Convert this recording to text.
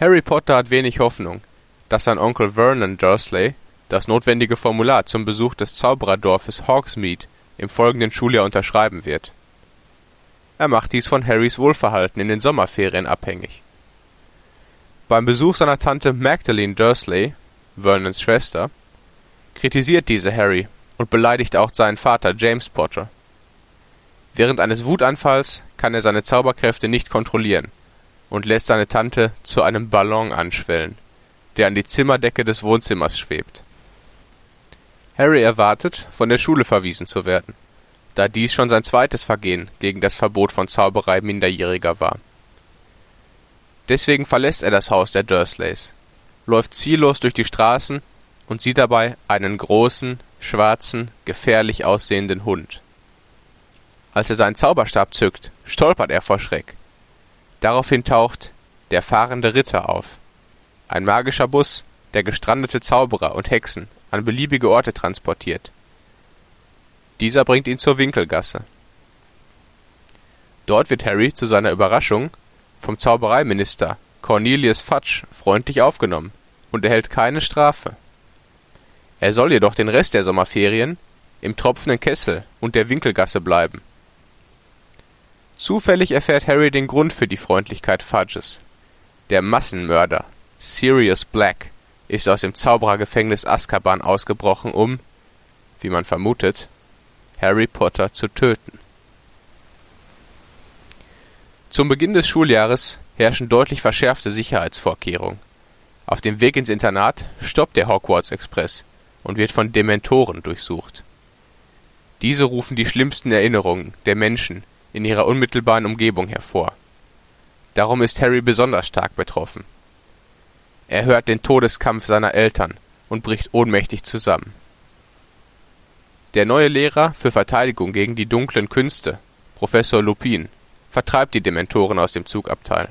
Harry Potter hat wenig Hoffnung, dass sein Onkel Vernon Dursley das notwendige Formular zum Besuch des Zaubererdorfes Hogsmeade im folgenden Schuljahr unterschreiben wird. Er macht dies von Harrys Wohlverhalten in den Sommerferien abhängig. Beim Besuch seiner Tante Magdalene Dursley, Vernons Schwester, kritisiert diese Harry und beleidigt auch seinen Vater James Potter. Während eines Wutanfalls kann er seine Zauberkräfte nicht kontrollieren und lässt seine Tante zu einem Ballon anschwellen, der an die Zimmerdecke des Wohnzimmers schwebt. Harry erwartet, von der Schule verwiesen zu werden, da dies schon sein zweites Vergehen gegen das Verbot von Zauberei Minderjähriger war. Deswegen verlässt er das Haus der Dursleys, läuft ziellos durch die Straßen und sieht dabei einen großen, schwarzen, gefährlich aussehenden Hund. Als er seinen Zauberstab zückt, stolpert er vor Schreck. Daraufhin taucht der fahrende Ritter auf. Ein magischer Bus, der gestrandete Zauberer und Hexen an beliebige Orte transportiert. Dieser bringt ihn zur Winkelgasse. Dort wird Harry zu seiner Überraschung vom Zaubereiminister Cornelius Fudge freundlich aufgenommen und erhält keine Strafe. Er soll jedoch den Rest der Sommerferien im tropfenden Kessel und der Winkelgasse bleiben. Zufällig erfährt Harry den Grund für die Freundlichkeit Fudges. Der Massenmörder, Sirius Black, ist aus dem Zauberergefängnis Azkaban ausgebrochen, um, wie man vermutet, Harry Potter zu töten. Zum Beginn des Schuljahres herrschen deutlich verschärfte Sicherheitsvorkehrungen. Auf dem Weg ins Internat stoppt der Hogwarts Express und wird von Dementoren durchsucht. Diese rufen die schlimmsten Erinnerungen der Menschen in ihrer unmittelbaren Umgebung hervor. Darum ist Harry besonders stark betroffen. Er hört den Todeskampf seiner Eltern und bricht ohnmächtig zusammen. Der neue Lehrer für Verteidigung gegen die dunklen Künste, Professor Lupin, vertreibt die Dementoren aus dem Zugabteil